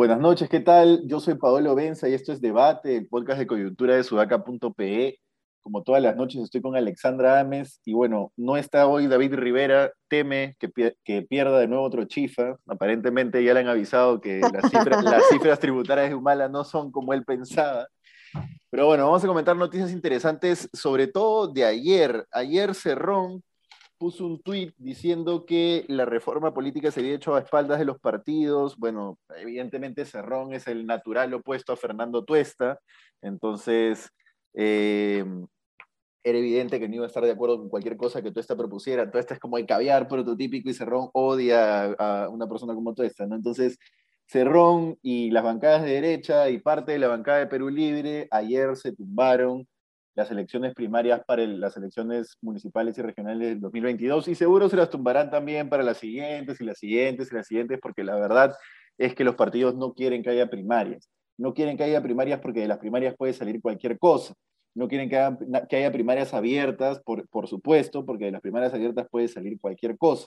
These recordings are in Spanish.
Buenas noches, ¿qué tal? Yo soy Paolo Benza y esto es Debate, el podcast de coyuntura de sudaca.pe. Como todas las noches estoy con Alexandra Ames y bueno, no está hoy David Rivera, teme que, que pierda de nuevo otro chifa. Aparentemente ya le han avisado que las cifras, las cifras tributarias de Humala no son como él pensaba. Pero bueno, vamos a comentar noticias interesantes, sobre todo de ayer. Ayer Cerrón puso un tuit diciendo que la reforma política se había hecho a espaldas de los partidos. Bueno, evidentemente Cerrón es el natural opuesto a Fernando Tuesta, entonces eh, era evidente que no iba a estar de acuerdo con cualquier cosa que Tuesta propusiera. Tuesta es como el caviar prototípico y Cerrón odia a una persona como Tuesta, ¿no? Entonces, Cerrón y las bancadas de derecha y parte de la bancada de Perú Libre ayer se tumbaron las elecciones primarias para las elecciones municipales y regionales del 2022 y seguro se las tumbarán también para las siguientes y las siguientes y las siguientes porque la verdad es que los partidos no quieren que haya primarias. No quieren que haya primarias porque de las primarias puede salir cualquier cosa. No quieren que haya, primarias abiertas, por, por supuesto, porque de las primarias abiertas puede salir cualquier cosa.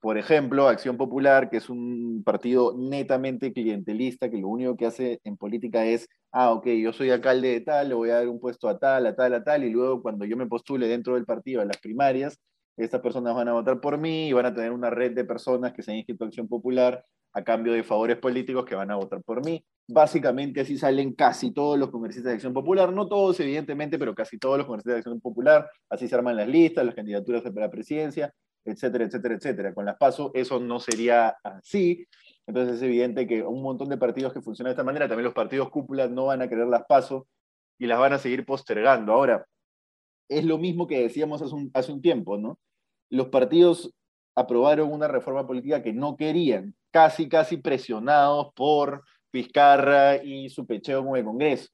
Por ejemplo, Acción Popular, que es un partido netamente clientelista, que lo único que hace en política es, ah, ok, yo soy alcalde de tal, le voy a dar un puesto a tal, a tal, a tal, y luego cuando yo me postule dentro del partido a las primarias, estas personas van a votar por mí y van a tener una red de personas que se han inscrito a Acción Popular a cambio de favores políticos que van a votar por mí. Básicamente así salen casi todos los congresistas de Acción Popular, no todos evidentemente, pero casi todos los congresistas de Acción Popular, así se arman las listas, las candidaturas para la presidencia, etcétera, etcétera, etcétera. Con las PASO eso no sería así. Entonces es evidente que un montón de partidos que funcionan de esta manera, también los partidos cúpulas no van a querer las PASO y las van a seguir postergando. Ahora, es lo mismo que decíamos hace un tiempo, ¿no? Los partidos aprobaron una reforma política que no querían, casi, casi presionados por Vizcarra y su pecheo con el Congreso.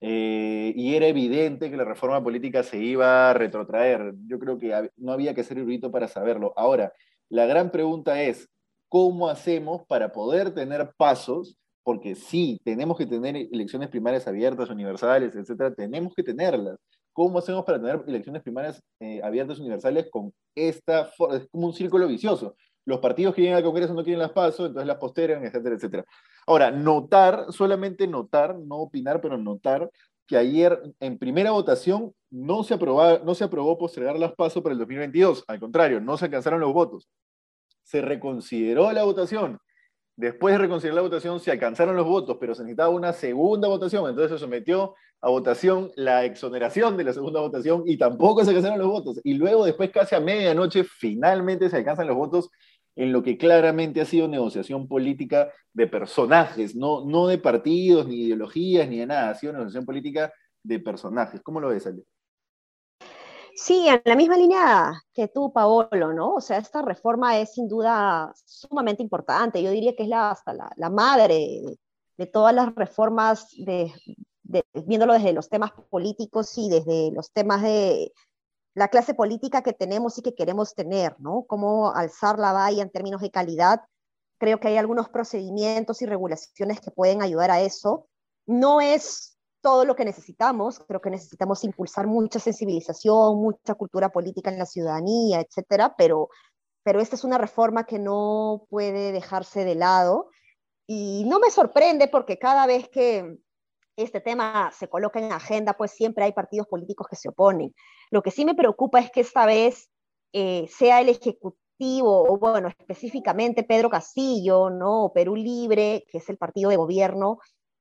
Eh, y era evidente que la reforma política se iba a retrotraer. Yo creo que no había que ser erudito para saberlo. Ahora, la gran pregunta es, ¿cómo hacemos para poder tener pasos? Porque sí, tenemos que tener elecciones primarias abiertas, universales, etcétera, tenemos que tenerlas. ¿Cómo hacemos para tener elecciones primarias eh, abiertas, universales con esta, es como un círculo vicioso? Los partidos que vienen al Congreso no quieren las pasos, entonces las postergan, etcétera, etcétera. Ahora, notar, solamente notar, no opinar, pero notar que ayer en primera votación no se, no se aprobó postergar las pasos para el 2022. Al contrario, no se alcanzaron los votos. Se reconsideró la votación. Después de reconsiderar la votación, se alcanzaron los votos, pero se necesitaba una segunda votación. Entonces se sometió a votación la exoneración de la segunda votación y tampoco se alcanzaron los votos. Y luego, después, casi a medianoche, finalmente se alcanzan los votos en lo que claramente ha sido negociación política de personajes, no, no de partidos, ni ideologías, ni de nada, ha sido negociación política de personajes. ¿Cómo lo ves, Ale? Sí, en la misma línea que tú, Paolo, ¿no? O sea, esta reforma es sin duda sumamente importante. Yo diría que es la, hasta la, madre de, todas las reformas, de, viéndolo desde los temas políticos y desde los temas de, la clase política que tenemos y que queremos tener, ¿no? Cómo alzar la valla en términos de calidad. Creo que hay algunos procedimientos y regulaciones que pueden ayudar a eso. No es todo lo que necesitamos, creo que necesitamos impulsar mucha sensibilización, mucha cultura política en la ciudadanía, etcétera, pero, pero esta es una reforma que no puede dejarse de lado. Y no me sorprende porque cada vez que este tema se coloca en agenda, pues siempre hay partidos políticos que se oponen. Lo que sí me preocupa es que esta vez eh, sea el Ejecutivo, o bueno, específicamente Pedro Castillo, ¿no? Perú Libre, que es el partido de gobierno,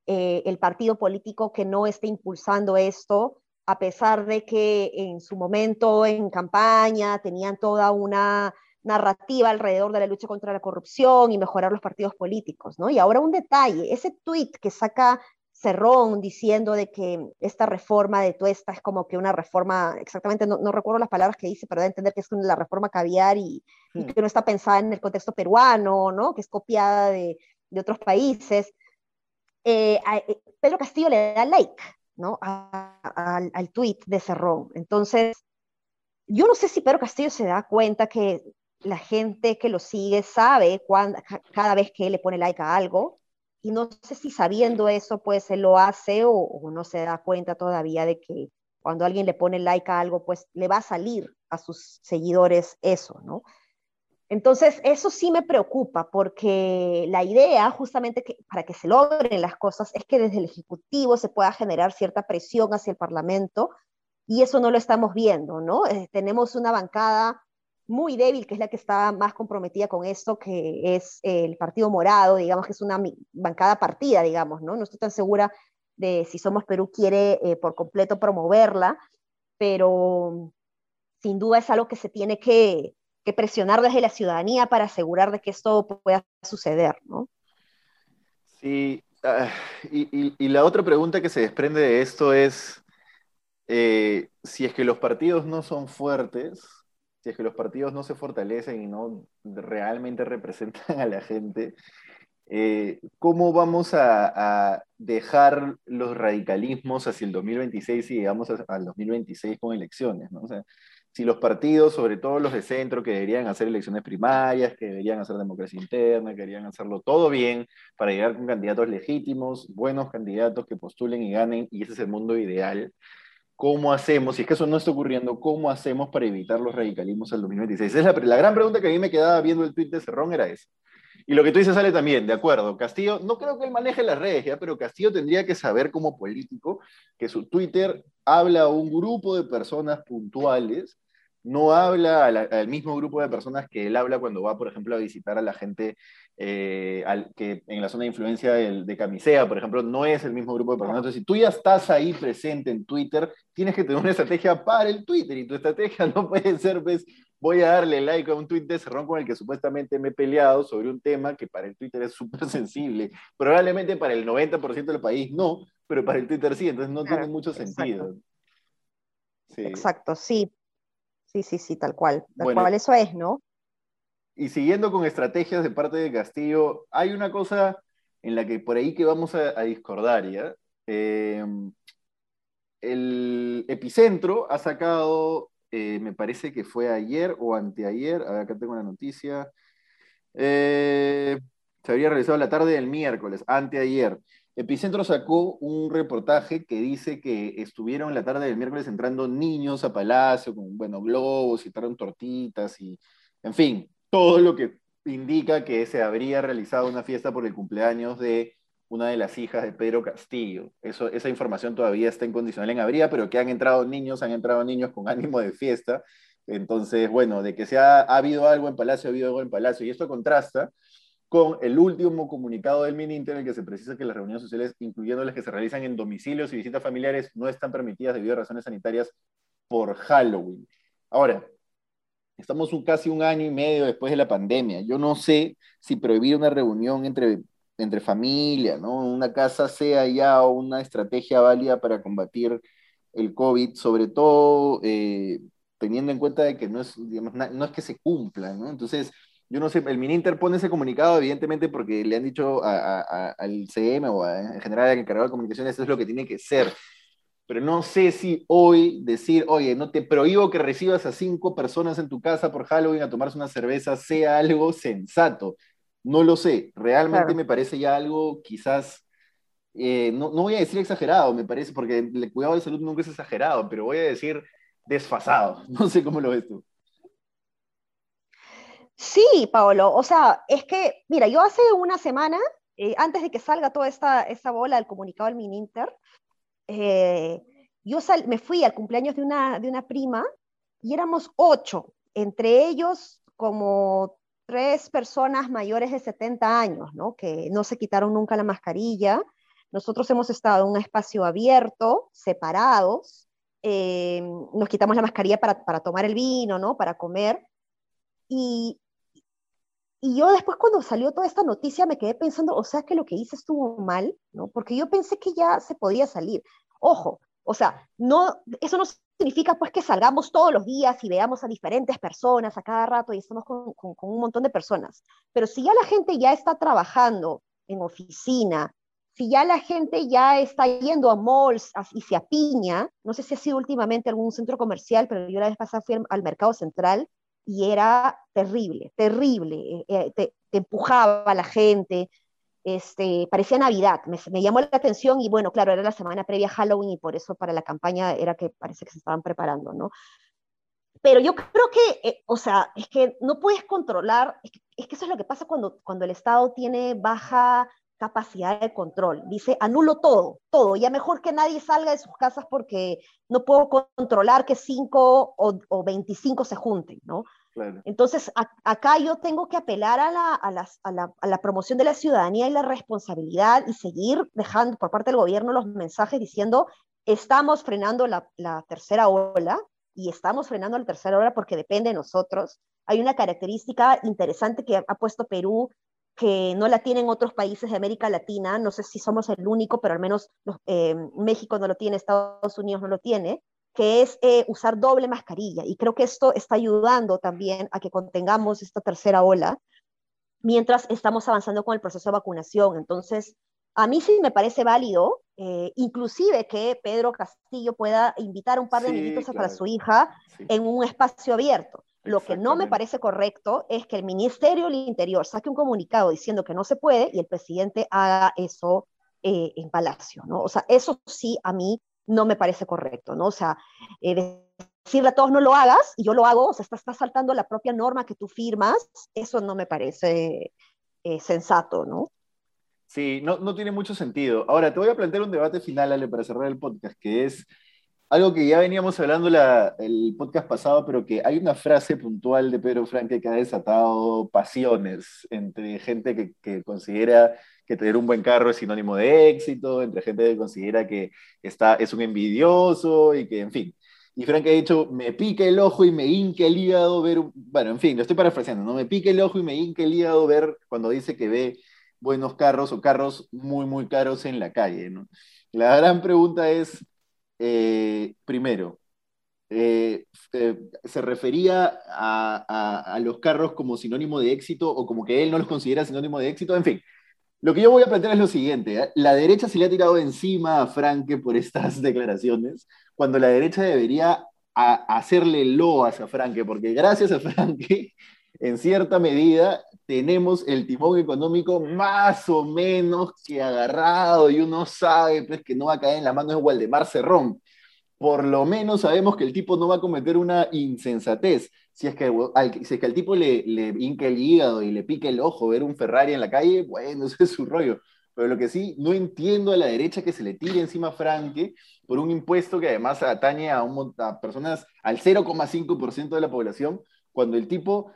eh, el partido político que no esté impulsando esto, a pesar de que en su momento en campaña tenían toda una narrativa alrededor de la lucha contra la corrupción y mejorar los partidos políticos, ¿no? Y ahora un detalle, ese tuit que saca Cerrón diciendo de que esta reforma de Tuesta es como que una reforma, exactamente no, recuerdo las palabras que dice, pero de entender que es la reforma caviar y, hmm. que no está pensada en el contexto peruano, ¿no? que es copiada de, otros países. Eh, eh, Pedro Castillo le da like ¿no? al, al tweet de Cerrón. Entonces, yo no sé si Pedro Castillo se da cuenta que la gente que lo sigue sabe cuando, cada vez que le pone like a algo, y no sé si sabiendo eso, pues se lo hace o, no se da cuenta todavía de que cuando alguien le pone like a algo, pues le va a salir a sus seguidores eso, ¿no? Entonces, eso sí me preocupa porque la idea justamente que, para que se logren las cosas es que desde el Ejecutivo se pueda generar cierta presión hacia el Parlamento y eso no lo estamos viendo, ¿no? Eh, tenemos una bancada muy débil, que es la que está más comprometida con esto, que es el Partido Morado, digamos que es una bancada partida, digamos, ¿no? No estoy tan segura de si Somos Perú quiere eh, por completo promoverla, pero sin duda es algo que se tiene que, presionar desde la ciudadanía para asegurar de que esto pueda suceder, ¿no? Sí, ah, y, la otra pregunta que se desprende de esto es, eh, si es que los partidos no son fuertes, si es que los partidos no se fortalecen y no realmente representan a la gente, eh, ¿cómo vamos a, dejar los radicalismos hacia el 2026 y llegamos al 2026 con elecciones? ¿no? O sea, si los partidos, sobre todo los de centro, que deberían hacer elecciones primarias, que deberían hacer democracia interna, que deberían hacerlo todo bien para llegar con candidatos legítimos, buenos candidatos que postulen y ganen, y ese es el mundo ideal, ¿cómo hacemos? Si es que eso no está ocurriendo, ¿cómo hacemos para evitar los radicalismos al 2026? Es la, gran pregunta que a mí me quedaba viendo el tweet de Cerrón era esa. Y lo que tú dices sale también, de acuerdo. Castillo, no creo que él maneje las redes, ¿ya? pero Castillo tendría que saber como político que su Twitter habla a un grupo de personas puntuales, no habla al, mismo grupo de personas que él habla cuando va, por ejemplo, a visitar a la gente eh, al, que en la zona de influencia de, de, Camisea, por ejemplo, no es el mismo grupo de personas. Entonces, si tú ya estás ahí presente en Twitter, tienes que tener una estrategia para el Twitter y tu estrategia no puede ser, pues, voy a darle like a un tweet de Cerrón con el que supuestamente me he peleado sobre un tema que para el Twitter es súper sensible. Probablemente para el 90% del país no, pero para el Twitter sí, entonces no tiene mucho sentido. Exacto, sí. Sí, sí, sí, tal cual. Tal cual eso es, ¿no? Y siguiendo con estrategias de parte de Castillo, hay una cosa en la que por ahí que vamos a, discordar, ¿ya? Eh, el epicentro ha sacado eh, me parece que fue ayer o anteayer, acá tengo la noticia, eh, se habría realizado la tarde del miércoles, anteayer. Epicentro sacó un reportaje que dice que estuvieron la tarde del miércoles entrando niños a Palacio con, bueno, globos y trajeron tortitas y, en fin, todo lo que indica que se habría realizado una fiesta por el cumpleaños de una de las hijas de Pedro Castillo. Esa información todavía está incondicional en habría, pero que han entrado niños, han entrado niños con ánimo de fiesta. Entonces, bueno, de que se ha, habido algo en Palacio, ha habido algo en Palacio. Y esto contrasta con el último comunicado del Mininter en el que se precisa que las reuniones sociales, incluyendo las que se realizan en domicilios y visitas familiares, no están permitidas debido a razones sanitarias por Halloween. Ahora, estamos casi un año y medio después de la pandemia. Yo no sé si prohibir una reunión entre entre familia, ¿no? Una casa sea ya una estrategia válida para combatir el COVID, sobre todo eh, teniendo en cuenta de que no es, no es que se cumpla, ¿no? Entonces, yo no sé, el Mininter pone ese comunicado evidentemente porque le han dicho al CM o en general al encargado de comunicaciones, eso es lo que tiene que ser. Pero no sé si hoy decir, oye, no te prohíbo que recibas a cinco personas en tu casa por Halloween a tomarse una cerveza sea algo sensato. No lo sé, realmente me parece ya algo quizás, eh, no, voy a decir exagerado, me parece, porque el cuidado de salud nunca es exagerado, pero voy a decir desfasado. No sé cómo lo ves tú. Sí, Paolo, o sea, es que, mira, yo hace una semana, eh, antes de que salga toda esta, esta bola del comunicado del Mininter, eh, yo me fui al cumpleaños de una, de una prima y éramos ocho, entre ellos como tres personas mayores de 70 años, ¿no? Que no se quitaron nunca la mascarilla. Nosotros hemos estado en un espacio abierto, separados. Eh, nos quitamos la mascarilla para, para, tomar el vino, ¿no? Para comer. Y, y yo después cuando salió toda esta noticia me quedé pensando, o sea que lo que hice estuvo mal, ¿no? Porque yo pensé que ya se podía salir. Ojo, o sea, no, eso no significa pues que salgamos todos los días y veamos a diferentes personas a cada rato y estamos con, un montón de personas. Pero si ya la gente ya está trabajando en oficina, si ya la gente ya está yendo a malls y se apiña, no sé si ha sido últimamente algún centro comercial, pero yo la vez pasada fui al, mercado central y era terrible, terrible. Eh, eh, te, empujaba a la gente, este, parecía Navidad, me, llamó la atención y bueno, claro, era la semana previa a Halloween y por eso para la campaña era que parece que se estaban preparando, ¿no? Pero yo creo que, eh, o sea, es que no puedes controlar, es que, es que, eso es lo que pasa cuando, cuando el Estado tiene baja capacidad de control. Dice, anulo todo, todo, ya mejor que nadie salga de sus casas porque no puedo controlar que 5 o, o 25 se junten, ¿no? Entonces, acá yo tengo que apelar a la, a, la, a la, promoción de la ciudadanía y la responsabilidad y seguir dejando por parte del gobierno los mensajes diciendo, estamos frenando la, la tercera ola y estamos frenando la tercera ola porque depende de nosotros. Hay una característica interesante que ha puesto Perú que no la tienen otros países de América Latina, no sé si somos el único, pero al menos eh, México no lo tiene, Estados Unidos no lo tiene, que es eh, usar doble mascarilla. Y creo que esto está ayudando también a que contengamos esta tercera ola mientras estamos avanzando con el proceso de vacunación. Entonces, a mí sí me parece válido, eh, inclusive que Pedro Castillo pueda invitar a un par de sí, para su hija en un espacio abierto. Lo que no me parece correcto es que el Ministerio del Interior saque un comunicado diciendo que no se puede y el presidente haga eso eh, en Palacio, ¿no? O sea, eso sí a mí no me parece correcto, ¿no? O sea, eh, decirle a todos no lo hagas y yo lo hago, o sea, estás está saltando la propia norma que tú firmas, eso no me parece eh, sensato, ¿no? Sí, no, no tiene mucho sentido. Ahora, te voy a plantear un debate final, Ale, para cerrar el podcast, que es algo que ya veníamos hablando la, el podcast pasado, pero que hay una frase puntual de Pedro Franque que ha desatado pasiones entre gente que, que considera que tener un buen carro es sinónimo de éxito, entre gente que considera que está, es un envidioso y que, en fin. Y Frank ha dicho, me pica el ojo y me hinca el hígado ver, bueno, en fin, lo estoy parafraseando, ¿no? Me pica el ojo y me hinca el hígado ver cuando dice que ve buenos carros o carros muy, muy caros en la calle, ¿no? La gran pregunta es, eh, primero, eh, eh, ¿se refería a, a, a, los carros como sinónimo de éxito o como que él no los considera sinónimo de éxito? En fin, lo que yo voy a plantear es lo siguiente. ¿eh? La derecha se le ha tirado encima a Franke por estas declaraciones, cuando la derecha debería hacerle loas a Franke, porque gracias a Franke, en cierta medida, tenemos el timón económico más o menos que agarrado y uno sabe pues, que no va a caer en las manos de Waldemar Cerrón. Por lo menos sabemos que el tipo no va a cometer una insensatez si es que al, si es que al tipo le, le hinca el hígado y le pica el ojo ver un Ferrari en la calle, bueno, eso es su rollo. Pero lo que sí, no entiendo a la derecha que se le tire encima a Franke por un impuesto que además atañe a, un, a personas al 0,5% de la población, cuando el tipo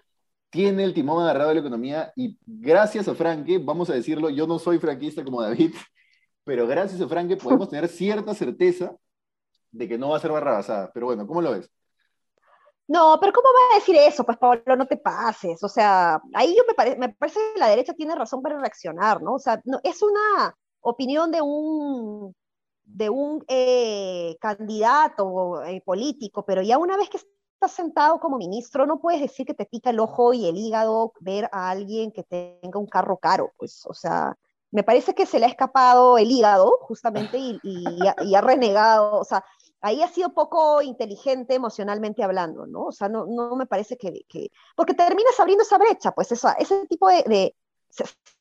tiene el timón agarrado de la economía y gracias a Franke, vamos a decirlo, yo no soy franquista como David, pero gracias a Franke podemos tener cierta certeza de que no va a ser barrabasada. Pero bueno, ¿cómo lo ves? No, pero ¿cómo va a decir eso? Pues Pablo, no te pases. O sea, ahí yo me, pare me parece que la derecha tiene razón para reaccionar, ¿no? O sea, no, es una opinión de un, de un eh, candidato eh, político, pero ya una vez que estás sentado como ministro, no puedes decir que te pica el ojo y el hígado ver a alguien que tenga un carro caro, pues, o sea, me parece que se le ha escapado el hígado, justamente, y, y, y ha renegado, o sea, ahí ha sido poco inteligente emocionalmente hablando, ¿no? O sea, no, no me parece que, que, porque terminas abriendo esa brecha, pues esa, ese tipo de, de,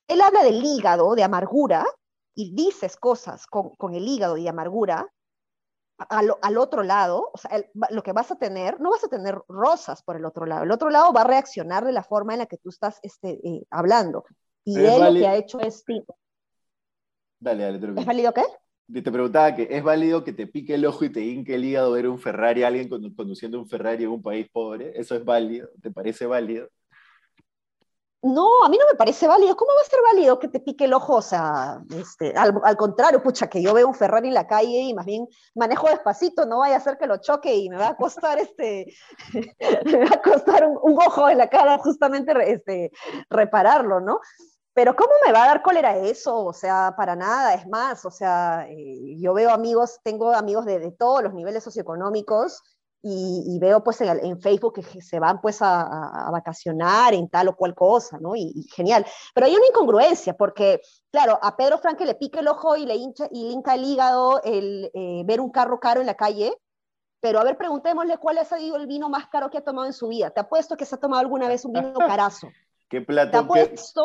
él habla del hígado, de amargura, y dices cosas con, con el hígado y amargura, al, al, otro lado, o sea, el, lo que vas a tener, no vas a tener rosas por el otro lado, el otro lado va a reaccionar de la forma en la que tú estás este, eh, hablando. Y él vale... lo que ha hecho es... Dale, dale, te ¿Es válido qué? Te preguntaba que es válido que te pique el ojo y te hinque el hígado ver un Ferrari, alguien conduciendo un Ferrari en un país pobre. ¿Eso es válido? ¿Te parece válido? No, a mí no me parece válido. ¿Cómo va a ser válido que te pique el ojo? O sea, este, al, contrario, pucha, que yo veo un Ferrari en la calle y más bien manejo despacito, no vaya a ser que lo choque y me va a costar este, me va a costar un, un ojo en la cara justamente este, repararlo, ¿no? Pero ¿cómo me va a dar cólera eso? O sea, para nada, es más, o sea, eh, yo veo amigos, tengo amigos de, de todos los niveles socioeconómicos y, y veo pues en, en, Facebook que se van pues a, a, vacacionar en tal o cual cosa, ¿no? Y, y, genial. Pero hay una incongruencia porque, claro, a Pedro Franque le pica el ojo y le hincha y le hinca el hígado el eh, ver un carro caro en la calle, pero a ver, preguntémosle cuál ha sido el vino más caro que ha tomado en su vida. Te apuesto que se ha tomado alguna vez un vino carazo ¿Qué plato,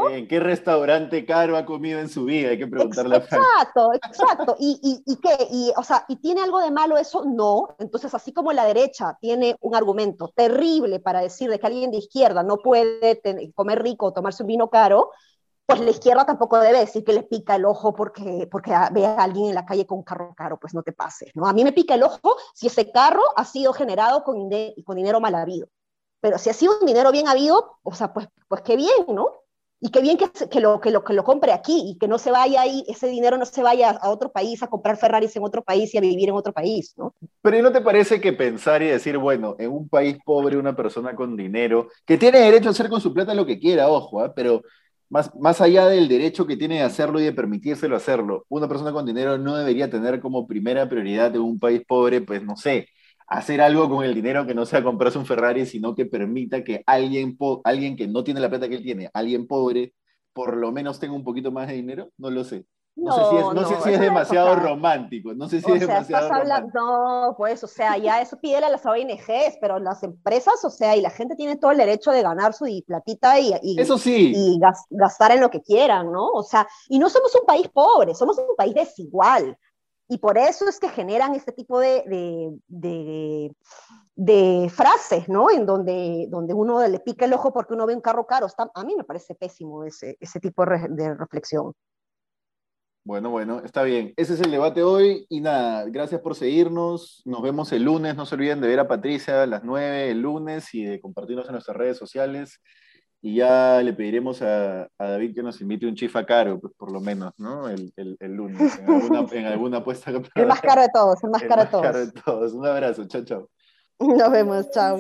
en qué restaurante caro ha comido en su vida? Hay que preguntarle Exacto, exacto. ¿Y, y, y qué? Y, o sea, ¿Y tiene algo de malo eso? No. Entonces, así como la derecha tiene un argumento terrible para decir de que alguien de izquierda no puede comer rico o tomarse un vino caro, pues la izquierda tampoco debe decir que le pica el ojo porque, porque ve a alguien en la calle con un carro caro, pues no te pases, ¿no? A mí me pica el ojo si ese carro ha sido generado con, con dinero mal habido. Pero si ha sido un dinero bien habido, o sea, pues, pues qué bien, ¿no? Y qué bien que, lo, que, lo, que lo compre aquí y que no se vaya ahí, ese dinero no se vaya a otro país a comprar Ferraris en otro país y a vivir en otro país, ¿no? Pero ¿y no te parece que pensar y decir, bueno, en un país pobre una persona con dinero, que tiene derecho a hacer con su plata lo que quiera, ojo, ¿eh? pero más, más allá del derecho que tiene de hacerlo y de permitírselo hacerlo, una persona con dinero no debería tener como primera prioridad en un país pobre, pues no sé, hacer algo con el dinero que no sea comprarse un Ferrari, sino que permita que alguien, alguien que no tiene la plata que él tiene, alguien pobre, por lo menos tenga un poquito más de dinero, no lo sé. No, sé si es, no sé si es demasiado romántico, no sé si es demasiado romántico. No, pues, o sea, ya eso pide a las ONGs, pero las empresas, o sea, y la gente tiene todo el derecho de ganar su platita y, y, eso sí. y gastar en lo que quieran, ¿no? O sea, y no somos un país pobre, somos un país desigual. Y por eso es que generan este tipo de, de, de, frases, ¿no? En donde, donde uno le pica el ojo porque uno ve un carro caro. A mí me parece pésimo ese, ese tipo de, reflexión. Bueno, bueno, está bien. Ese es el debate hoy y nada, gracias por seguirnos. Nos vemos el lunes. No se olviden de ver a Patricia a las 9 el lunes y de compartirnos en nuestras redes sociales y ya le pediremos a, David que nos invite un chifa caro, pues por lo menos, ¿no? El, lunes, en alguna, apuesta. El más caro de todos, el más, caro, de todos. caro de todos. Un abrazo, chao, chao. Nos vemos, chao.